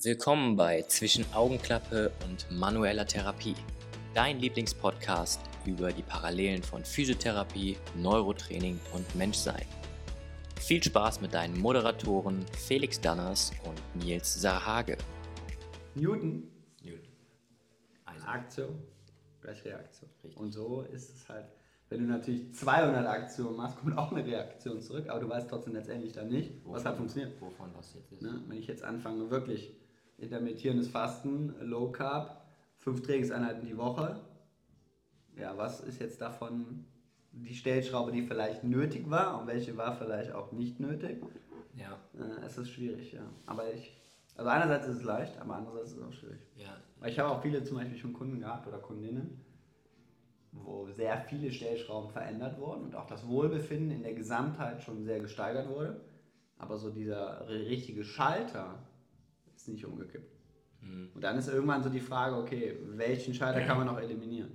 Willkommen bei Zwischen Augenklappe und manueller Therapie, dein Lieblingspodcast über die Parallelen von Physiotherapie, Neurotraining und Menschsein. Viel Spaß mit deinen Moderatoren Felix Danners und Nils Sarhage. Newton, Newton. Also, Aktion gleich Reaktion. Richtig. Und so ist es halt, wenn du natürlich 200 Aktionen machst, kommt auch eine Reaktion zurück, aber du weißt trotzdem letztendlich dann nicht, was hat funktioniert. Wovon was jetzt ist. Ne? Wenn ich jetzt anfange, wirklich intermittierendes Fasten, Low Carb, fünf Trainingseinheiten die Woche, ja, was ist jetzt davon die Stellschraube, die vielleicht nötig war und welche war vielleicht auch nicht nötig? Ja, Äh, es ist schwierig, ja. Aber ich, also einerseits ist es leicht, aber andererseits ist es auch schwierig. ja, Weil ich habe auch viele zum Beispiel schon Kunden gehabt oder Kundinnen, wo sehr viele Stellschrauben verändert wurden und auch das Wohlbefinden in der Gesamtheit schon sehr gesteigert wurde. Aber so dieser ri- richtige Schalter ist nicht umgekippt. Mhm. Und dann ist irgendwann so die Frage, okay, welchen Schalter kann man noch eliminieren?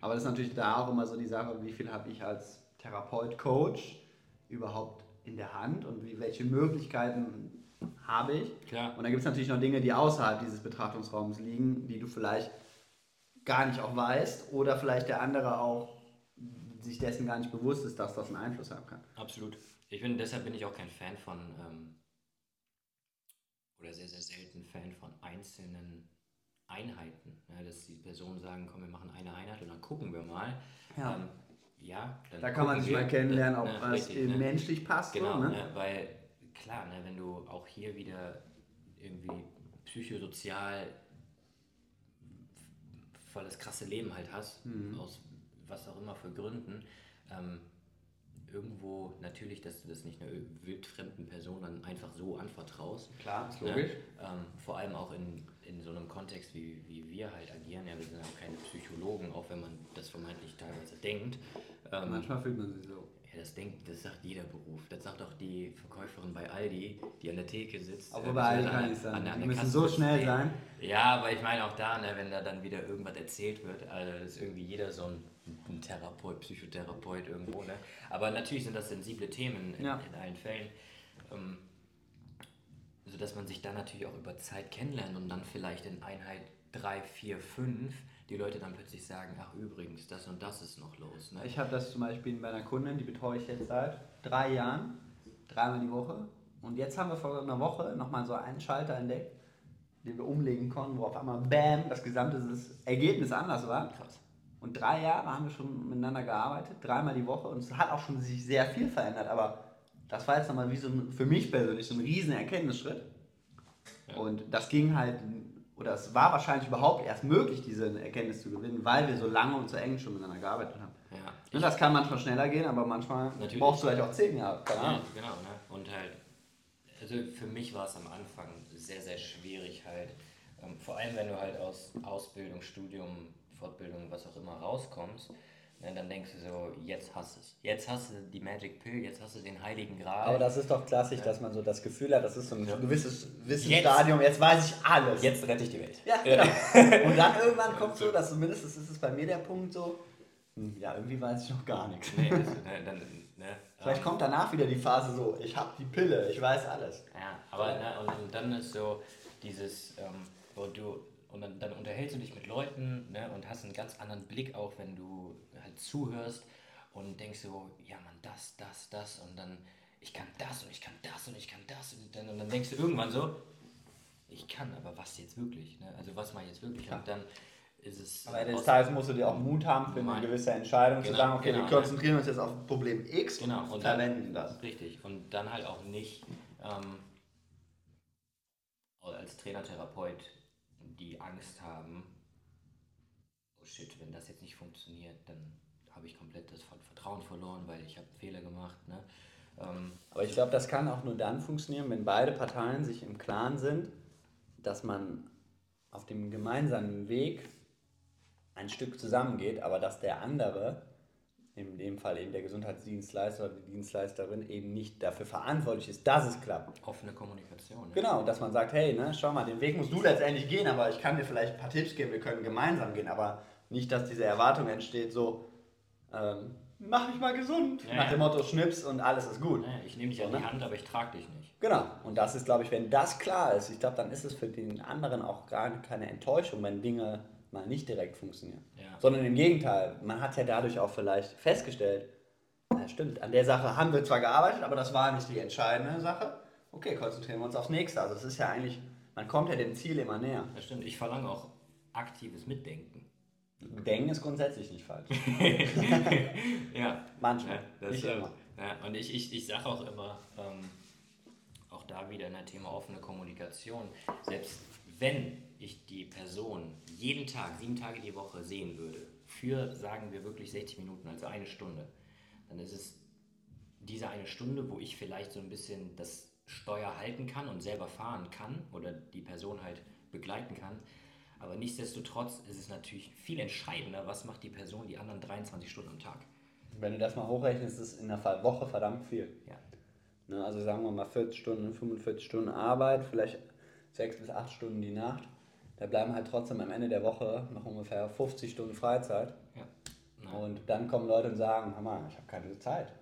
Aber das ist natürlich da auch immer so die Sache, wie viel habe ich als Therapeut, Coach überhaupt in der Hand und wie, welche Möglichkeiten habe ich? Klar. Und dann gibt es natürlich noch Dinge, die außerhalb dieses Betrachtungsraums liegen, die du vielleicht gar nicht auch weißt oder vielleicht der andere auch sich dessen gar nicht bewusst ist, dass das einen Einfluss haben kann. Absolut. Ich bin, deshalb bin ich auch kein Fan von, ähm, oder sehr, sehr selten Fan von einzelnen Einheiten. Ja, dass die Personen sagen, komm, wir machen eine Einheit und dann gucken wir mal. Ja. Ähm, ja Da kann man sich mal kennenlernen, ob Ne, was richtig, ne? menschlich passt. Genau, so, ne? ne? weil klar, ne, wenn du auch hier wieder irgendwie psychosozial voll das krasse Leben halt hast, Mhm. aus was auch immer für Gründen, ähm, irgendwo natürlich, dass du das nicht einer wildfremden Person dann einfach so anvertraust. Klar, ist Ne? logisch. Ähm, vor allem auch in, in so einem Kontext, wie, wie wir halt agieren. Ja, wir sind auch keine Psychologen, auch wenn man das vermeintlich teilweise denkt. Ähm, Manchmal fühlt man sich so. ja, das denkt, das sagt jeder Beruf. Das sagt auch die Verkäuferin bei Aldi, die an der Theke sitzt. Obwohl äh, bei Aldi kann der- an Die müssen Kasse so schnell Nee. sein. Ja, aber ich meine auch da, ne, wenn da dann wieder irgendwas erzählt wird, also ist irgendwie jeder so ein, ein Therapeut, Psychotherapeut irgendwo. Ne? Aber natürlich sind das sensible Themen in, Ja. in allen Fällen. Ähm, sodass man sich dann natürlich auch über Zeit kennenlernt und dann vielleicht in Einheit 3, 4, 5 die Leute dann plötzlich sagen, ach übrigens, das und das ist noch los. Ne? Ich habe das zum Beispiel bei einer Kundin, die betreue ich jetzt seit drei Jahren, dreimal die Woche. Und jetzt haben wir vor einer Woche nochmal so einen Schalter entdeckt, den wir umlegen konnten, wo auf einmal BAM, das gesamte Ergebnis anders war. Krass. Und drei Jahre haben wir schon miteinander gearbeitet, dreimal die Woche. Und es hat auch schon sich sehr viel verändert. Aber das war jetzt nochmal wie so ein, für mich persönlich so ein riesen Erkenntnisschritt. Ja. Und das ging halt, oder es war wahrscheinlich überhaupt erst möglich, diese Erkenntnis zu gewinnen, weil wir so lange und so eng schon miteinander gearbeitet haben. Ja, Ne, das kann manchmal schneller gehen, aber manchmal Natürlich. brauchst du vielleicht auch zehn Jahre. Ja, genau, ne? Und halt, also für mich war es am Anfang sehr, sehr schwierig halt, ähm, vor allem wenn du halt aus Ausbildung, Studium, Fortbildung, was auch immer rauskommst, ne, dann denkst du so, jetzt hast du es. Jetzt hast du die Magic Pill, jetzt hast du den heiligen Gral. Aber das ist doch klassisch, dass man so das Gefühl hat, das ist so ein Ja. gewisses Jetzt- Wissensstadium, jetzt weiß ich alles. jetzt rette ich die Welt. Ja, genau. Und dann irgendwann kommt so, dass zumindest ist es bei mir der Punkt so, hm, ja, irgendwie weiß ich noch gar nichts. Nee, das, ne, dann, ne, Vielleicht ähm, kommt danach wieder die Phase so, ich habe die Pille, ich weiß alles. Ja, aber ne, und, und dann ist so dieses, ähm, wo du, und dann, dann unterhältst du dich mit Leuten ne, und hast einen ganz anderen Blick auch, wenn du halt zuhörst und denkst so, ja man, das, das, das und dann, ich kann das und ich kann das und ich kann das und dann, und dann denkst du irgendwann so, ich kann, aber was jetzt wirklich, ne? also was mache ich jetzt wirklich und dann ist es... Am Ende des Tages musst du dir auch Mut haben für eine gewisse Entscheidung, zu Genau, sagen, okay, genau, wir konzentrieren uns jetzt auf Problem X Genau, und und verwenden das. Richtig. Und dann halt auch nicht ähm, als Trainer, Therapeut die Angst haben, oh shit, wenn das jetzt nicht funktioniert, dann habe ich komplett das Ver- Vertrauen verloren, weil ich habe Fehler gemacht. Ne? Ähm, Aber ich glaube, das kann auch nur dann funktionieren, wenn beide Parteien sich im Klaren sind, dass man auf dem gemeinsamen Weg ein Stück zusammengeht, aber dass der andere, in dem Fall eben der Gesundheitsdienstleister oder die Dienstleisterin, eben nicht dafür verantwortlich ist, dass es klappt. offene Kommunikation. Ne? Genau, dass man sagt, hey, ne, schau mal, den Weg musst du letztendlich gehen, aber ich kann dir vielleicht ein paar Tipps geben, wir können gemeinsam gehen, aber nicht, dass diese Erwartung entsteht, so, ähm, mach mich mal gesund. Ja, Nach ja. dem Motto Schnips und alles ist gut. Naja, ich nehme dich an So, die ne? Hand, aber ich trage dich nicht. Genau. Und das ist, glaube ich, wenn das klar ist, ich glaube, dann ist es für den anderen auch gar keine Enttäuschung, wenn Dinge mal nicht direkt funktionieren. Ja. Sondern im Gegenteil, man hat ja dadurch auch vielleicht festgestellt, ja stimmt, an der Sache haben wir zwar gearbeitet, aber das war nicht die entscheidende Sache. Okay, konzentrieren wir uns aufs nächste. Also es ist ja eigentlich, man kommt ja dem Ziel immer näher. Das stimmt. Ich verlange auch aktives Mitdenken. Denken ist grundsätzlich nicht falsch. Ja. Manchmal, Ja, das nicht stimmt. immer. Ja, und ich, ich, ich sage auch immer, ähm, auch da wieder in der Thema offene Kommunikation, selbst wenn ich die Person jeden Tag, sieben Tage die Woche sehen würde, für, sagen wir wirklich 60 Minuten, also eine Stunde, dann ist es diese eine Stunde, wo ich vielleicht so ein bisschen das Steuer halten kann und selber fahren kann oder die Person halt begleiten kann. Aber nichtsdestotrotz ist es natürlich viel entscheidender, was macht die Person die anderen 23 Stunden am Tag. Wenn du das mal hochrechnest, ist es in der Woche verdammt viel. Ja. Ne, also sagen wir mal 40 Stunden, 45 Stunden Arbeit, vielleicht 6 bis 8 Stunden die Nacht. Da bleiben halt trotzdem am Ende der Woche noch ungefähr 50 Stunden Freizeit. Ja. Und dann kommen Leute und sagen, hör mal, ich habe keine Zeit.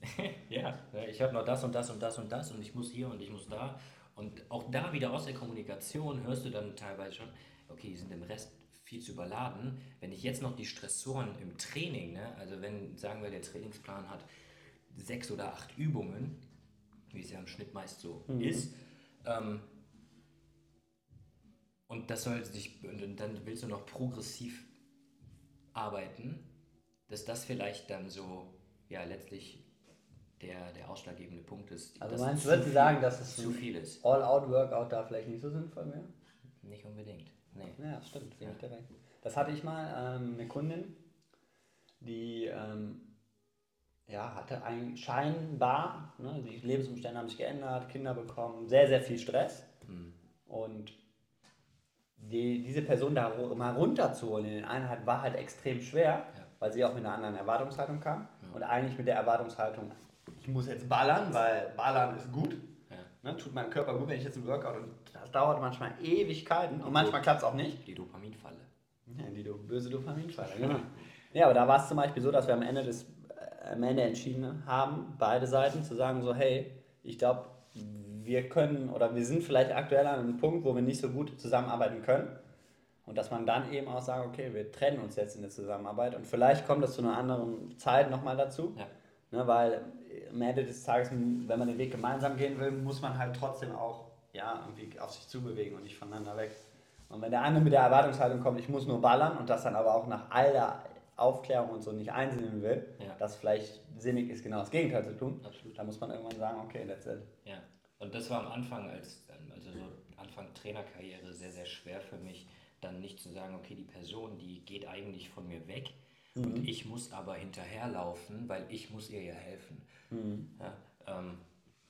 ja, ich habe noch das und das und das und das und ich muss hier und ich muss da. Und auch da wieder aus der Kommunikation hörst du dann teilweise schon, okay, die sind im Rest viel zu überladen. Wenn ich jetzt noch die Stressoren im Training, ne, also wenn, sagen wir, der Trainingsplan hat sechs oder acht Übungen, wie es ja im Schnitt meist so ist, ähm, und das soll sich, und dann willst du noch progressiv arbeiten, dass das vielleicht dann so, ja, letztlich der, der ausschlaggebende Punkt ist. Also meinst du, würdest sagen, dass es zu viel ist? All-Out-Workout da vielleicht nicht so sinnvoll wäre? Nicht unbedingt. Nee. Ja, das stimmt, Ja. dir recht. Das hatte ich mal, ähm, eine Kundin, die ähm, ja, hatte ein, scheinbar, ne, die Lebensumstände haben sich geändert, Kinder bekommen, sehr, sehr viel Stress. Hm. Und die, diese Person da mal runterzuholen in den Einheiten war halt extrem schwer, Ja. weil sie auch mit einer anderen Erwartungshaltung kam. Und eigentlich mit der Erwartungshaltung, ich muss jetzt ballern, weil ballern ist gut. Ja. Ne, tut meinem Körper gut, wenn ich jetzt ein Workout und das dauert manchmal Ewigkeiten und manchmal klappt es auch nicht. Die Dopaminfalle. Ja, die do böse Dopaminfalle, genau. Ja, aber da war es zum Beispiel so, dass wir am Ende, des, äh, am Ende entschieden haben, beide Seiten zu sagen so, hey, ich glaube, wir können oder wir sind vielleicht aktuell an einem Punkt, wo wir nicht so gut zusammenarbeiten können. Und dass man dann eben auch sagt, okay, wir trennen uns jetzt in der Zusammenarbeit und vielleicht kommt das zu einer anderen Zeit nochmal dazu. Ja. Ne, weil am Ende des Tages, wenn man den Weg gemeinsam gehen will, muss man halt trotzdem auch ja, irgendwie auf sich zubewegen und nicht voneinander weg. Und wenn der andere mit der Erwartungshaltung kommt, ich muss nur ballern und das dann aber auch nach all der Aufklärung und so nicht einsehen will, Ja. dass vielleicht sinnig ist, genau das Gegenteil zu tun, Absolut. dann muss man irgendwann sagen, okay, that's it. Ja, und das war am Anfang, als also so Anfang Trainerkarriere, sehr, sehr schwer für mich, dann nicht zu sagen, okay, die Person, die geht eigentlich von mir weg und ich muss aber hinterherlaufen, weil ich muss ihr ja helfen. Ja, ähm,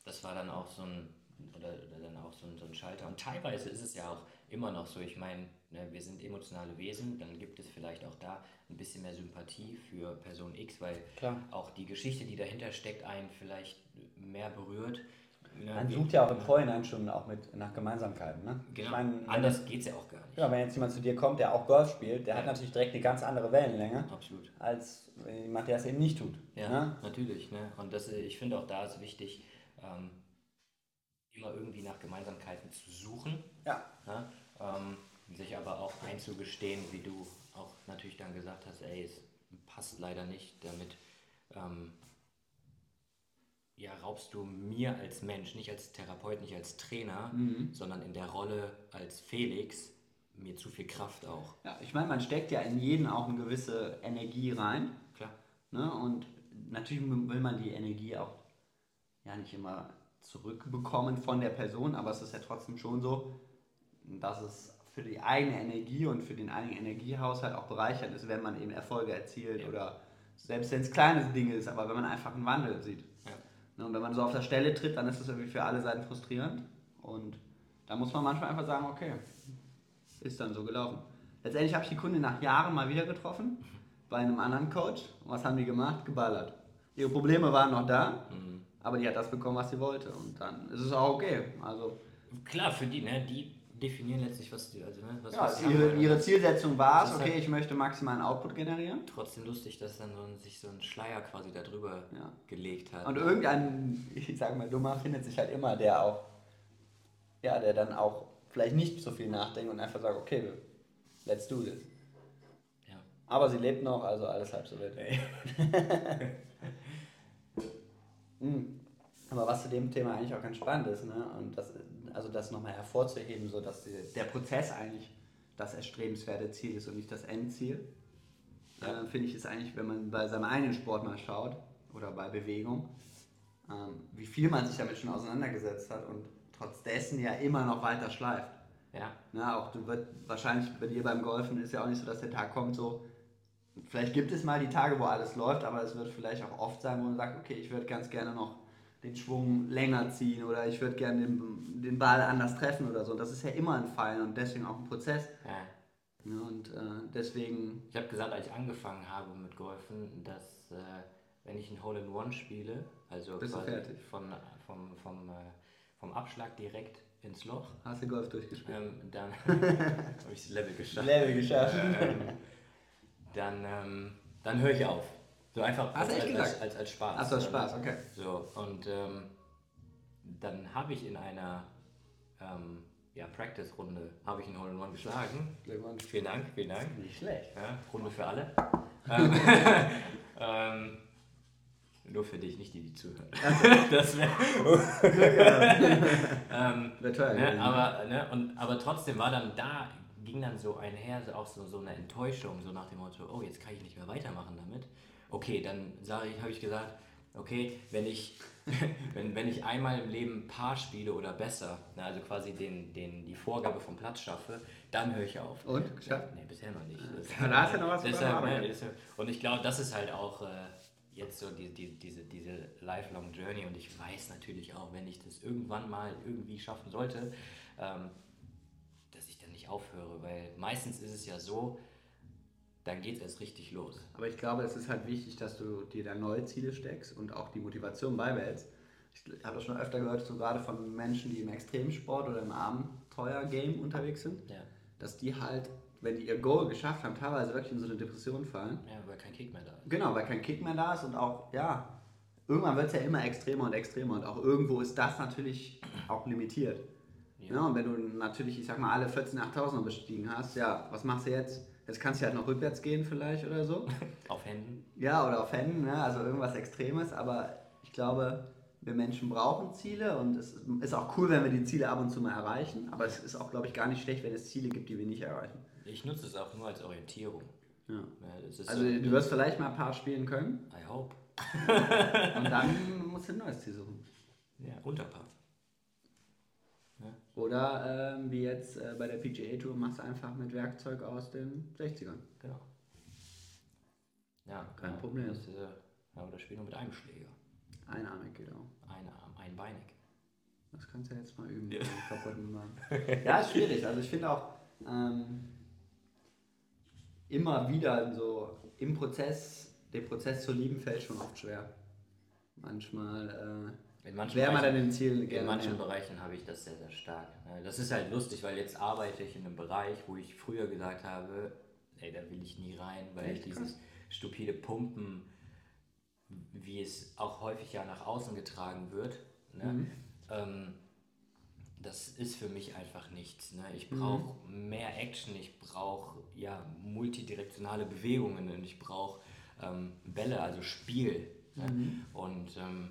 das war dann auch so ein oder, oder dann auch so ein, so ein Schalter. Und teilweise ist es ja auch immer noch so, ich meine, ne, wir sind emotionale Wesen, dann gibt es vielleicht auch da ein bisschen mehr Sympathie für Person X, weil Klar. auch die Geschichte, die dahinter steckt, einen vielleicht mehr berührt. Ne, Man sucht ja auch im Vorhinein schon auch mit nach Gemeinsamkeiten. Ne? Genau. Ich wenn- Anders geht es ja auch gar nicht. Ja, wenn jetzt jemand zu dir kommt, der auch Golf spielt, der hat Ja. natürlich direkt eine ganz andere Wellenlänge, Absolut. als jemand, der es eben nicht tut. Ja, Ne? natürlich. Ne? Und das, äh, ich finde auch da ist wichtig, ähm, immer irgendwie nach Gemeinsamkeiten zu suchen. Ja. Ne? Ähm, sich aber auch einzugestehen, wie du auch natürlich dann gesagt hast, ey, es passt leider nicht, damit ähm, ja, raubst du mir als Mensch, nicht als Therapeut, nicht als Trainer, sondern in der Rolle als Felix mir zu viel Kraft auch. Ja, ich meine, man steckt ja in jeden auch eine gewisse Energie rein. Klar. Ne? Und natürlich will man die Energie auch ja nicht immer zurückbekommen von der Person, aber es ist ja trotzdem schon so, dass es für die eigene Energie und für den eigenen Energiehaushalt auch bereichernd ist, wenn man eben Erfolge erzielt Ja. oder selbst wenn es kleine Dinge ist, aber wenn man einfach einen Wandel sieht. Ne, Und wenn man so auf der Stelle tritt, dann ist das irgendwie für alle Seiten frustrierend. Und da muss man manchmal einfach sagen, okay, ist dann so gelaufen. Letztendlich habe ich die Kundin nach Jahren mal wieder getroffen, bei einem anderen Coach. Und was haben die gemacht? Geballert. Ihre Probleme waren noch da, aber die hat das bekommen, was sie wollte. Und dann ist es auch okay. Also, Klar, für die, ne, die definieren letztlich, was die, also, ne, was, Ja, was sie ihre, haben. ihre Zielsetzung war es, okay, halt- ich möchte maximalen Output generieren. Trotzdem lustig, dass dann so ein, sich so ein Schleier quasi darüber Ja. gelegt hat. Und irgendein, ich sag mal, Dummer findet sich halt immer, der auch, ja, der dann auch vielleicht nicht so viel nachdenkt und einfach sagt, okay, let's do this. ja. Aber sie lebt noch, also alles halb so wild. Mm. Aber was zu dem Thema eigentlich auch ganz spannend ist, ne? und das, also das nochmal hervorzuheben, so dass die, der Prozess eigentlich das erstrebenswerte Ziel ist und nicht das Endziel, Ja. äh, finde ich es eigentlich, wenn man bei seinem eigenen Sport mal schaut oder bei Bewegung, ähm, wie viel man sich damit schon auseinandergesetzt hat und trotz dessen ja immer noch weiter schleift. Ja, Na, auch du wird wahrscheinlich bei dir beim Golfen ist ja auch nicht so, dass der Tag kommt so. Vielleicht gibt es mal die Tage, wo alles läuft, aber es wird vielleicht auch oft sein, wo man sagt, okay, ich würde ganz gerne noch den Schwung länger ziehen oder ich würde gerne den, den Ball anders treffen oder so. Das ist ja immer ein Fallen und deswegen auch ein Prozess. ja. Ja, und äh, deswegen, Ich habe gesagt, als ich angefangen habe mit Golfen, dass äh, wenn ich ein Hole-in-One spiele, also Bist quasi von, vom, vom, äh, vom Abschlag direkt ins Loch, hast du Golf durchgespielt. ähm, dann habe ich das Level geschafft. Level geschafft. Ähm, dann ähm, dann höre ich auf. So einfach Hast echt als, gesagt? als, als, als Spaß. Ach so, Ähm, Spaß, okay. So, und ähm, dann habe ich in einer ähm, ja, Practice-Runde habe ich einen Hole-in-One geschlagen. Glückwunsch. Vielen Dank, vielen Dank. Nicht schlecht. Ja, Runde für alle. ähm, ähm, nur für dich, nicht die, die zuhören. das wäre. ähm, Wäre teuer ne, aber, ne, und, aber trotzdem war dann da, ging dann so einher, so auch so, so eine Enttäuschung, so nach dem Motto, oh, jetzt kann ich nicht mehr weitermachen damit. Okay, dann sage ich, habe ich gesagt, okay, wenn ich, wenn, wenn ich einmal im Leben Paar spiele oder besser, ne, also quasi den, den, die Vorgabe vom Platz schaffe, dann höre ich auf. Und? Geschafft? Nee, bisher noch nicht. Ja, da hast du noch was Deshalb, ne, deshalb, und ich glaube, das ist halt auch äh, jetzt so die, die, diese, diese lifelong Journey und ich weiß natürlich auch, wenn ich das irgendwann mal irgendwie schaffen sollte, ähm, dass ich dann nicht aufhöre, weil meistens ist es ja so, dann geht es erst richtig los. Aber ich glaube, es ist halt wichtig, dass du dir da neue Ziele steckst und auch die Motivation beibehältst. Ich habe das schon öfter gehört, so gerade von Menschen, die im Extremsport oder im Abenteuer-Game unterwegs sind, Ja, dass die halt, wenn die ihr Goal geschafft haben, teilweise wirklich in so eine Depression fallen. ja weil kein Kick mehr da ist. Genau, weil kein Kick mehr da ist und auch, ja, irgendwann wird es ja immer extremer und extremer und auch irgendwo ist das natürlich auch limitiert. Ja. Ja. und wenn du natürlich, ich sag mal, alle 14 8000er bestiegen hast, ja, was machst du jetzt? Jetzt kannst du halt noch rückwärts gehen vielleicht oder so. Auf Händen. Ja, oder auf Händen, ne? also irgendwas Extremes, aber ich glaube, wir Menschen brauchen Ziele und es ist auch cool, wenn wir die Ziele ab und zu mal erreichen, aber es ist auch, glaube ich, gar nicht schlecht, wenn es Ziele gibt, die wir nicht erreichen. Ich nutze es auch nur als Orientierung. Ja. Also so, du wirst vielleicht mal ein paar spielen können I hope. und dann musst du ein neues Ziel suchen. Ja, Unterpaar. Oder ähm, wie jetzt äh, bei der PGA Tour, machst du einfach mit Werkzeug aus den 60ern. Genau. Ja, Kein genau. Problem. Das, äh, ja, oder spielen wir mit einem Schläger. Einarmig geht auch. Ein Arm, einbeinig. Das kannst du ja jetzt mal üben. Ja. ja, ist schwierig. Also ich finde auch ähm, immer wieder so im Prozess, den Prozess zu lieben, fällt schon oft schwer. Manchmal In manchen wäre Bereichen- dann den Ziel In gerne manchen näher. Bereichen habe ich das sehr, sehr stark. Äh, Das ist halt lustig, weil jetzt arbeite ich in einem Bereich, wo ich früher gesagt habe, ey, da will ich nie rein, weil Echt? dieses stupide Pumpen, wie es auch häufig ja nach außen getragen wird, ne, Mhm. ähm, das ist für mich einfach nichts. Ne? Ich Mhm. brauche mehr Action, ich brauche ja multidirektionale Bewegungen und ich brauche ähm, Bälle, also Spiel. Ne? Mhm. Und ähm,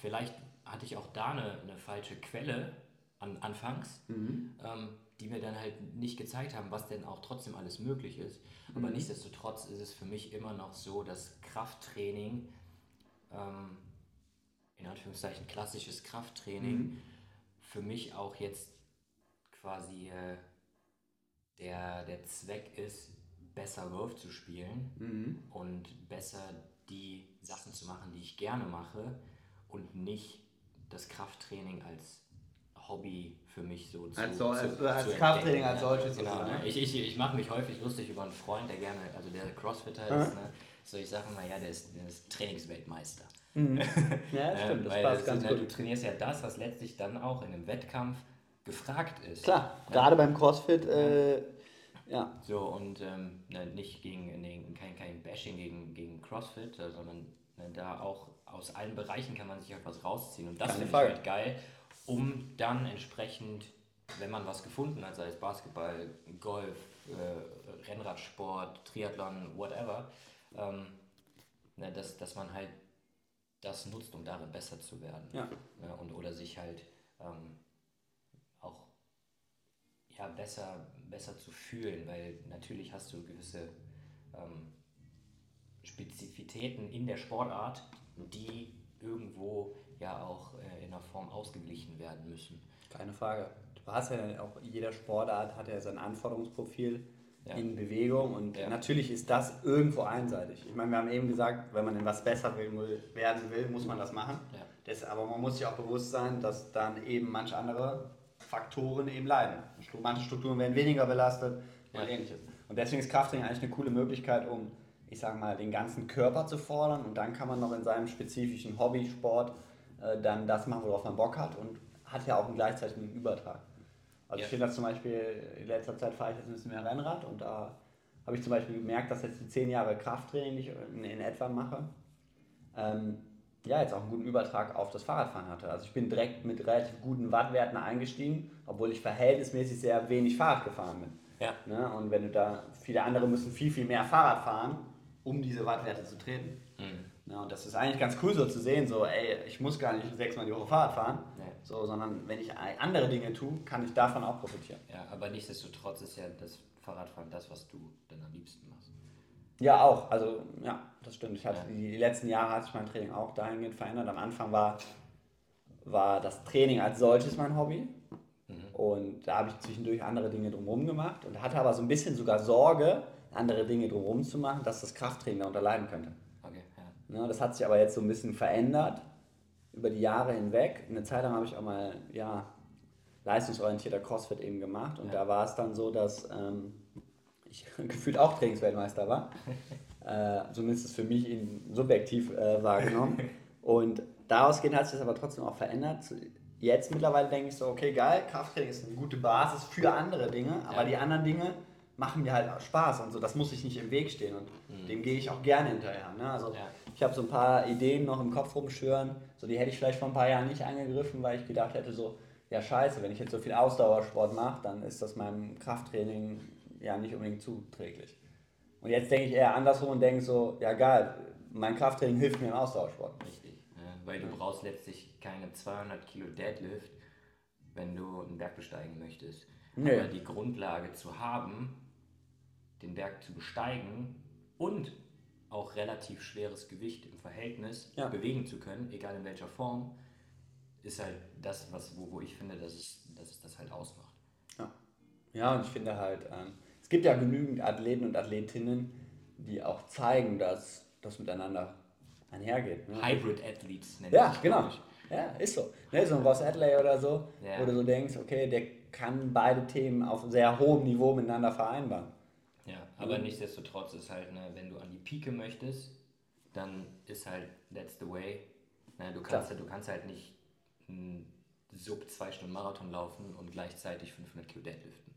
vielleicht hatte ich auch da eine, eine falsche Quelle an, anfangs, Mhm. ähm, die mir dann halt nicht gezeigt haben, was denn auch trotzdem alles möglich ist. Aber Mhm. nichtsdestotrotz ist es für mich immer noch so, dass Krafttraining, ähm, in Anführungszeichen klassisches Krafttraining, Mhm. für mich auch jetzt quasi äh, der, der Zweck ist, besser Golf zu spielen Mhm. und besser die Sachen zu machen, die ich gerne mache und nicht das Krafttraining als Hobby für mich so zu Als so- als- zu, als zu Krafttraining als ja. solches Genau, sozusagen. ne? Ich, ich, ich mache mich häufig lustig über einen Freund, der gerne, also der Crossfitter Ja. ist, ne? so ich sage immer, ja, der ist, der ist Trainingsweltmeister. Mhm. Ja, stimmt, das weil passt es ganz ne, gut. Du trainierst ja das, was letztlich dann auch in einem Wettkampf gefragt ist. Klar, gerade beim CrossFit, äh, ja. So, und ähm, ne, nicht gegen, nee, kein, kein Bashing gegen, gegen CrossFit, sondern ne, da auch aus allen Bereichen kann man sich etwas rausziehen. Und das finde ich halt geil, um dann entsprechend, wenn man was gefunden hat, sei es Basketball, Golf, äh, Rennradsport, Triathlon, whatever, ähm, ne, dass, dass man halt das nutzt, um darin besser zu werden. Ja. Ne, und, oder sich halt ähm, auch ja, besser, besser zu fühlen, weil natürlich hast du gewisse ähm, Spezifitäten in der Sportart, die irgendwo ja auch äh, in einer Form ausgeglichen werden müssen. Keine Frage. Du hast ja auch, jeder Sportart hat ja sein Anforderungsprofil Ja. in Bewegung und Ja. natürlich ist das irgendwo einseitig. Ich meine, wir haben eben gesagt, wenn man in was besser werden will, muss man das machen. Ja. Das, aber man muss sich auch bewusst sein, dass dann eben manche andere Faktoren eben leiden. Manche Strukturen werden weniger belastet und ähnliches. Und deswegen ist Krafttraining eigentlich eine coole Möglichkeit, um, ich sage mal, den ganzen Körper zu fordern und dann kann man noch in seinem spezifischen Hobbysport äh, dann das machen, worauf man Bock hat und hat ja auch einen gleichzeitigen Übertrag. Also Ja. ich finde das zum Beispiel, in letzter Zeit fahre ich jetzt ein bisschen mehr Rennrad und da habe ich zum Beispiel gemerkt, dass jetzt die zehn Jahre Krafttraining, die ich in, in etwa mache, ähm, ja, jetzt auch einen guten Übertrag auf das Fahrradfahren hatte. Also ich bin direkt mit relativ guten Wattwerten eingestiegen, obwohl ich verhältnismäßig sehr wenig Fahrrad gefahren bin. Ja. Ne? Und wenn du da, viele andere müssen viel, viel mehr Fahrrad fahren, um diese Wattwerte zu treten. Mhm. Ja, und das ist eigentlich ganz cool so zu sehen, so, ey, ich muss gar nicht sechsmal die Woche Fahrrad fahren, Nee. so, sondern wenn ich andere Dinge tue, kann ich davon auch profitieren. Ja, aber nichtsdestotrotz ist ja das Fahrradfahren das, was du dann am liebsten machst. Ja, auch. Also, ja, das stimmt. Ich hatte Ja. die, die letzten Jahre hat sich mein Training auch dahingehend verändert. Am Anfang war, war das Training als solches mein Hobby. Und da habe ich zwischendurch andere Dinge drumherum gemacht und hatte aber so ein bisschen sogar Sorge, andere Dinge drumherum zu machen, dass das Krafttraining darunter leiden könnte. Okay, ja. Ne, das hat sich aber jetzt so ein bisschen verändert über die Jahre hinweg. Eine Zeit lang habe ich auch mal ja, leistungsorientierter CrossFit eben gemacht und Ja. da war es dann so, dass ähm, ich gefühlt auch Trainingsweltmeister war. äh, zumindest für mich ihn subjektiv äh, wahrgenommen. und daraus gehend hat sich das aber trotzdem auch verändert. Jetzt mittlerweile denke ich so, okay, geil, Krafttraining ist eine gute Basis für andere Dinge, aber Ja. die anderen Dinge machen mir halt auch Spaß und so, das muss ich nicht im Weg stehen und dem gehe ich auch gerne hinterher. Ne? Also Ja. ich habe so ein paar Ideen noch im Kopf rumschwören, so die hätte ich vielleicht vor ein paar Jahren nicht angegriffen, weil ich gedacht hätte so, ja scheiße, wenn ich jetzt so viel Ausdauersport mache, dann ist das meinem Krafttraining ja nicht unbedingt zuträglich. Und jetzt denke ich eher andersrum und denke so, ja geil, mein Krafttraining hilft mir im Ausdauersport. Richtig. Weil du brauchst letztlich keine 200 Kilo Deadlift, wenn du einen Berg besteigen möchtest. Nee. Aber die Grundlage zu haben, den Berg zu besteigen und auch relativ schweres Gewicht im Verhältnis Ja. bewegen zu können, egal in welcher Form, ist halt das, was, wo, wo ich finde, dass es, dass es das halt ausmacht. Ja, ja und ich finde halt, ähm, es gibt ja genügend Athleten und Athletinnen, die auch zeigen, dass das miteinander einhergeht. Ne? Hybrid Athletes nennt Ja, genau. ich. Ja, ist so. Ne, so ein Ross Adley oder so, Ja. wo du so denkst, okay, der kann beide Themen auf sehr hohem Niveau miteinander vereinbaren. Aber nichtsdestotrotz ist halt, ne, wenn du an die Pike möchtest, dann ist halt that's the way. Ne, du, kannst, Klar. du kannst halt nicht einen sub zwei Stunden Marathon laufen und gleichzeitig 500 Kilo Deadliften.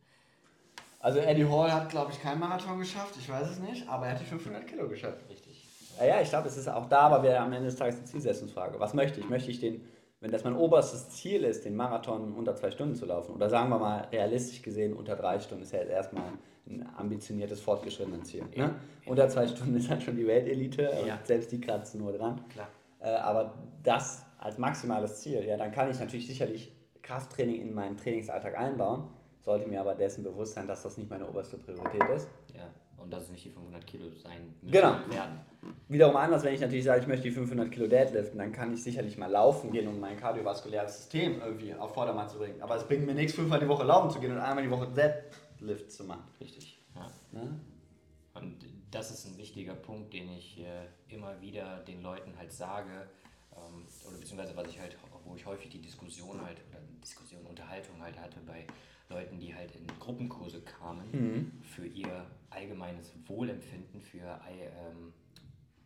Also Eddie Hall hat, glaube ich, keinen Marathon geschafft, ich weiß es nicht, aber er hat die 500 Kilo geschafft. Richtig. Ja, ja, ich glaube, es ist auch da, aber wir am Ende des Tages eine Zielsetzungsfrage. Was möchte ich? Möchte ich den, wenn das mein oberstes Ziel ist, den Marathon unter zwei Stunden zu laufen, oder sagen wir mal realistisch gesehen unter drei Stunden, ist ja jetzt erstmal ein ambitioniertes, fortgeschrittenes Ziel. Ne? Unter zwei Stunden ist halt schon die Weltelite Ja. und selbst die kratzen nur dran. Äh, aber das als maximales Ziel, ja, dann kann ich natürlich sicherlich Krafttraining in meinen Trainingsalltag einbauen, sollte mir aber dessen bewusst sein, dass das nicht meine oberste Priorität ist. Ja, und dass es nicht die 500 Kilo sein müssen Genau. werden. Wiederum anders, wenn ich natürlich sage, ich möchte die 500 Kilo Deadliften, dann kann ich sicherlich mal laufen gehen, um mein kardiovaskuläres System irgendwie auf Vordermann zu bringen. Aber es bringt mir nichts, fünfmal die Woche laufen zu gehen und einmal die Woche Deadlift zu machen. Richtig. Ja. Ne? Und das ist ein wichtiger Punkt, den ich äh, immer wieder den Leuten halt sage, ähm, oder beziehungsweise was ich halt, wo ich häufig die Diskussion halt, oder Diskussion, Unterhaltung halt hatte bei Leuten, die halt in Gruppenkurse kamen, für ihr allgemeines Wohlempfinden, für, ähm,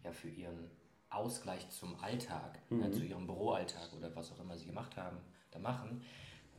ja, für ihren Ausgleich zum Alltag, ja, zu ihrem Büroalltag oder was auch immer sie gemacht haben, da machen.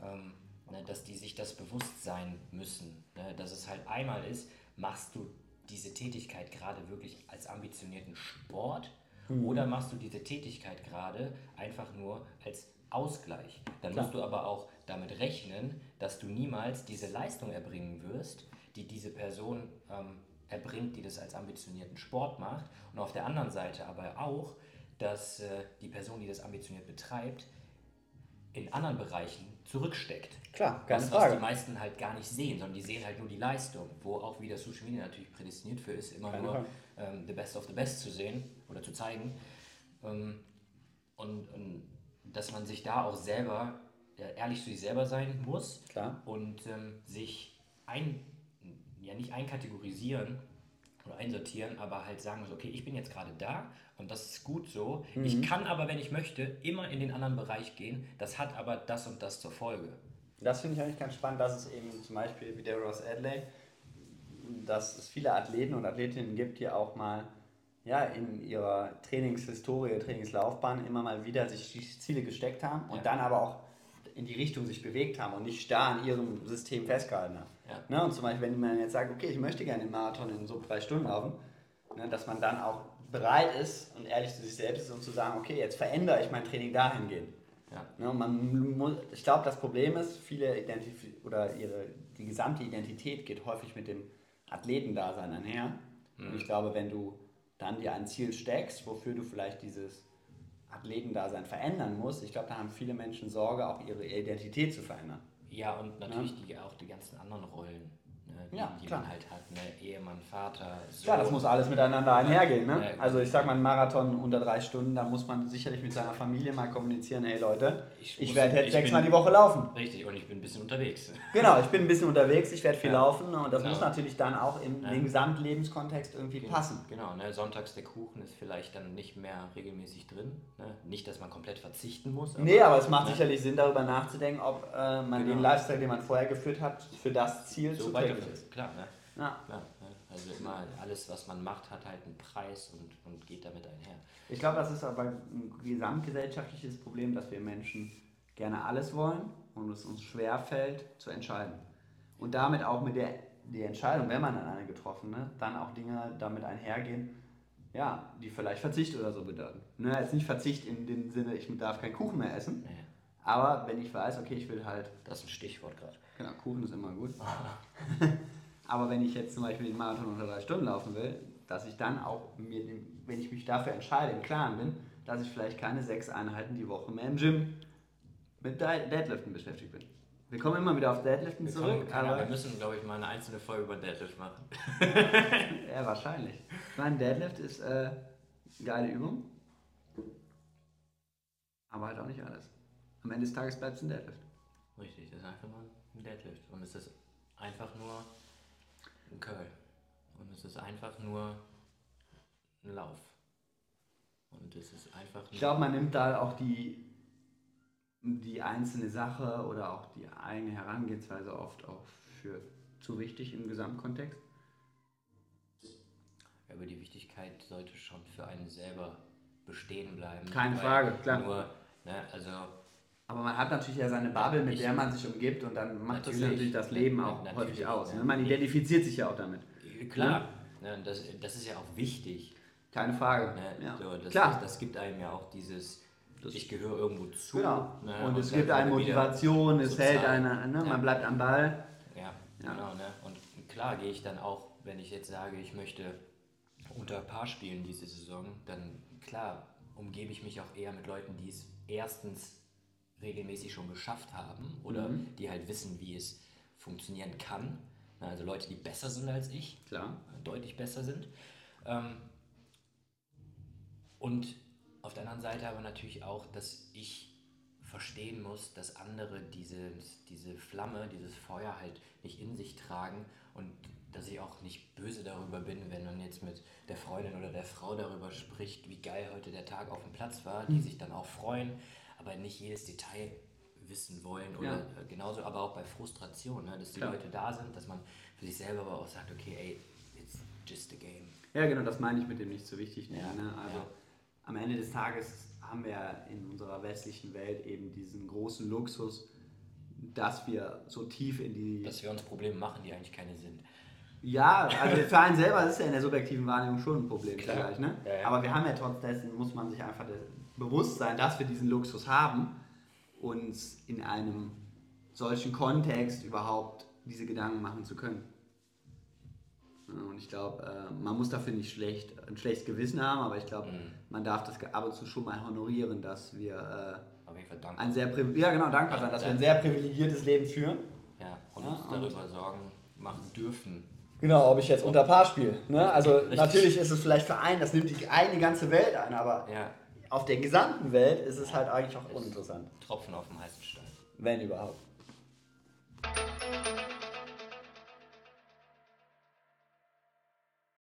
Ähm, ne, dass die sich das bewusst sein müssen. Ne, dass es halt einmal ist, machst du diese Tätigkeit gerade wirklich als ambitionierten Sport Mhm. oder machst du diese Tätigkeit gerade einfach nur als Ausgleich. Dann Klar. musst du aber auch damit rechnen, dass du niemals diese Leistung erbringen wirst, die diese Person ähm, erbringt, die das als ambitionierten Sport macht. Und auf der anderen Seite aber auch, dass äh, die Person, die das ambitioniert betreibt, in anderen Bereichen zurücksteckt. Klar, keine was, was die meisten halt gar nicht sehen, sondern die sehen halt nur die Leistung, wo auch wieder Social Media natürlich prädestiniert für ist, immer Keine nur ähm, the best of the best zu sehen oder zu zeigen. Ähm, und, und dass man sich da auch selber ehrlich zu sich selber sein muss Klar. und ähm, sich ein, ja nicht einkategorisieren oder einsortieren, aber halt sagen muss, okay, ich bin jetzt gerade da und das ist gut so. Ich kann aber, wenn ich möchte, immer in den anderen Bereich gehen. Das hat aber das und das zur Folge. Das finde ich eigentlich ganz spannend, dass es eben zum Beispiel wie der Ross Adley, dass es viele Athleten und Athletinnen gibt, die auch mal ja, in ihrer Trainingshistorie, Trainingslaufbahn immer mal wieder sich Ziele gesteckt haben und Ja. dann aber auch in die Richtung sich bewegt haben und nicht starr an ihrem System festgehalten haben. Ja. Ne? Und zum Beispiel, wenn man jetzt sagt, okay, ich möchte gerne den Marathon in so drei Stunden laufen, ne, dass man dann auch bereit ist und ehrlich zu sich selbst ist, um zu sagen, okay, jetzt verändere ich mein Training dahingehend. Ja. Ne, man muss, ich glaube, das Problem ist, viele Identif oder ihre, die gesamte Identität geht häufig mit dem Athletendasein einher. Und ich glaube, wenn du dann dir ein Ziel steckst, wofür du vielleicht dieses Athletendasein verändern musst, ich glaube, da haben viele Menschen Sorge, auch ihre Identität zu verändern. Ja, und natürlich die, auch die ganzen anderen Rollen, die, Ja, die klar. man halt hat. Ne? Ehemann, Vater, Sohn. Klar, das muss alles miteinander einhergehen. Ne? Ja, Also ich sag mal, ein Marathon unter drei Stunden, da muss man sicherlich mit seiner Familie mal kommunizieren, hey Leute, Ich ich, werde jetzt sechsmal die Woche laufen. Richtig, und ich bin ein bisschen unterwegs. Genau, ich bin ein bisschen unterwegs, ich werde viel Ja. laufen und das Genau. muss natürlich dann auch Ja. den Gesamtlebenskontext irgendwie passen. Genau, ne? sonntags der Kuchen ist vielleicht dann nicht mehr regelmäßig drin. Ne? Nicht, dass man komplett verzichten muss. Nee, aber es macht ne? sicherlich Sinn, darüber nachzudenken, ob äh, man Genau. den Lifestyle, den man vorher geführt hat, für das Ziel so zuträglich ist. Klar, ne? Ja. Klar, ne? Also immer alles, was man macht, hat halt einen Preis und, und geht damit einher. Ich glaube, das ist aber ein gesamtgesellschaftliches Problem, dass wir Menschen gerne alles wollen und es uns schwer fällt zu entscheiden. Und damit auch mit der die Entscheidung, wenn man dann eine getroffen hat, dann auch Dinge damit einhergehen, ja, die vielleicht Verzicht oder so bedeuten. Ne, jetzt nicht Verzicht in dem Sinne, ich darf keinen Kuchen mehr essen, Naja, aber wenn ich weiß, okay, ich will halt das ist ein Stichwort gerade. Genau, Kuchen ist immer gut. Aber wenn ich jetzt zum Beispiel den Marathon unter drei Stunden laufen will, dass ich dann auch, mir, wenn ich mich dafür entscheide, im Klaren bin, dass ich vielleicht keine sechs Einheiten die Woche mehr im Gym mit Dead- Deadliften beschäftigt bin. Wir kommen immer wieder auf Deadliften Wir, zurück, kommen, Ahnung, wir aber müssen, glaube ich, mal eine einzelne Folge über Deadlift machen. ja, wahrscheinlich. Ich meine, Deadlift ist äh, eine geile Übung, aber halt auch nicht alles. Am Ende des Tages bleibt es ein Deadlift. Richtig, das ist einfach nur ein Deadlift. Und es ist einfach nur ein Curl. Und es ist einfach nur ein Lauf. Und es ist einfach. Ich glaube, man nimmt da auch die, die einzelne Sache oder auch die eigene Herangehensweise oft auch für zu wichtig im Gesamtkontext. Aber die Wichtigkeit sollte schon für einen selber bestehen bleiben. Keine Frage, klar. Nur, ne, also Aber man hat natürlich ja seine Bubble, mit Ich- der man sich umgibt und dann macht das Natürlich. natürlich das Leben auch natürlich, häufig aus. ja. Ne? Man identifiziert sich ja auch damit. klar, ne, das, das ist ja auch wichtig. Keine Frage. Ne? Ja. So, das, Klar. Das, das gibt einem ja auch dieses, ich gehöre irgendwo zu. Genau. Ne? und es dann gibt eine Motivation, es sozial. hält eine, ne? Ja. man bleibt am Ball. Ja, Ja. genau. Ne? Und klar gehe ich dann auch, wenn ich jetzt sage, ich möchte unter Paar spielen diese Saison, dann klar umgebe ich mich auch eher mit Leuten, die es erstens regelmäßig schon geschafft haben oder Mhm. die halt wissen, wie es funktionieren kann. Also Leute, die besser sind als ich, Klar. deutlich besser sind. Ähm, und auf der anderen Seite aber natürlich auch, dass ich verstehen muss, dass andere diese, diese Flamme, dieses Feuer halt nicht in sich tragen und dass ich auch nicht böse darüber bin, wenn man jetzt mit der Freundin oder der Frau darüber spricht, wie geil heute der Tag auf dem Platz war, die sich dann auch freuen, aber nicht jedes Detail wissen wollen oder Ja. äh, genauso, aber auch bei Frustration, ne, dass die Klar. Leute da sind, dass man für sich selber aber auch sagt, okay, ey, it's just a game. Ja, genau, das meine ich mit dem nicht so wichtig. nehmen, Ja, ne? Also ja. am Ende des Tages haben wir in unserer westlichen Welt eben diesen großen Luxus, dass wir so tief in die. Dass wir uns Probleme machen, die eigentlich keine sind. Ja, also für einen selber ist es ja in der subjektiven Wahrnehmung schon ein Problem Klar. vielleicht, ne? Ja, ja. Aber wir haben ja trotz dessen, muss man sich einfach bewusst sein, dass wir diesen Luxus haben, uns in einem solchen Kontext überhaupt diese Gedanken machen zu können. Ja, Und ich glaube, äh, man muss dafür nicht schlecht, ein schlechtes Gewissen haben, aber ich glaube, Mhm. man darf das ab und zu schon mal honorieren, dass wir äh, ein sehr ja genau dankbar sein, dass wir ein sehr privilegiertes Leben führen. Ja, und Ja, uns und- darüber Sorgen machen dürfen. Genau, ob ich jetzt unter Paar spiele. Ne? Also Richtig. natürlich ist es vielleicht für einen, das nimmt die eine ganze Welt ein, aber Ja, auf der gesamten Welt ist es halt eigentlich auch uninteressant, Tropfen auf dem heißen Stein. wenn überhaupt.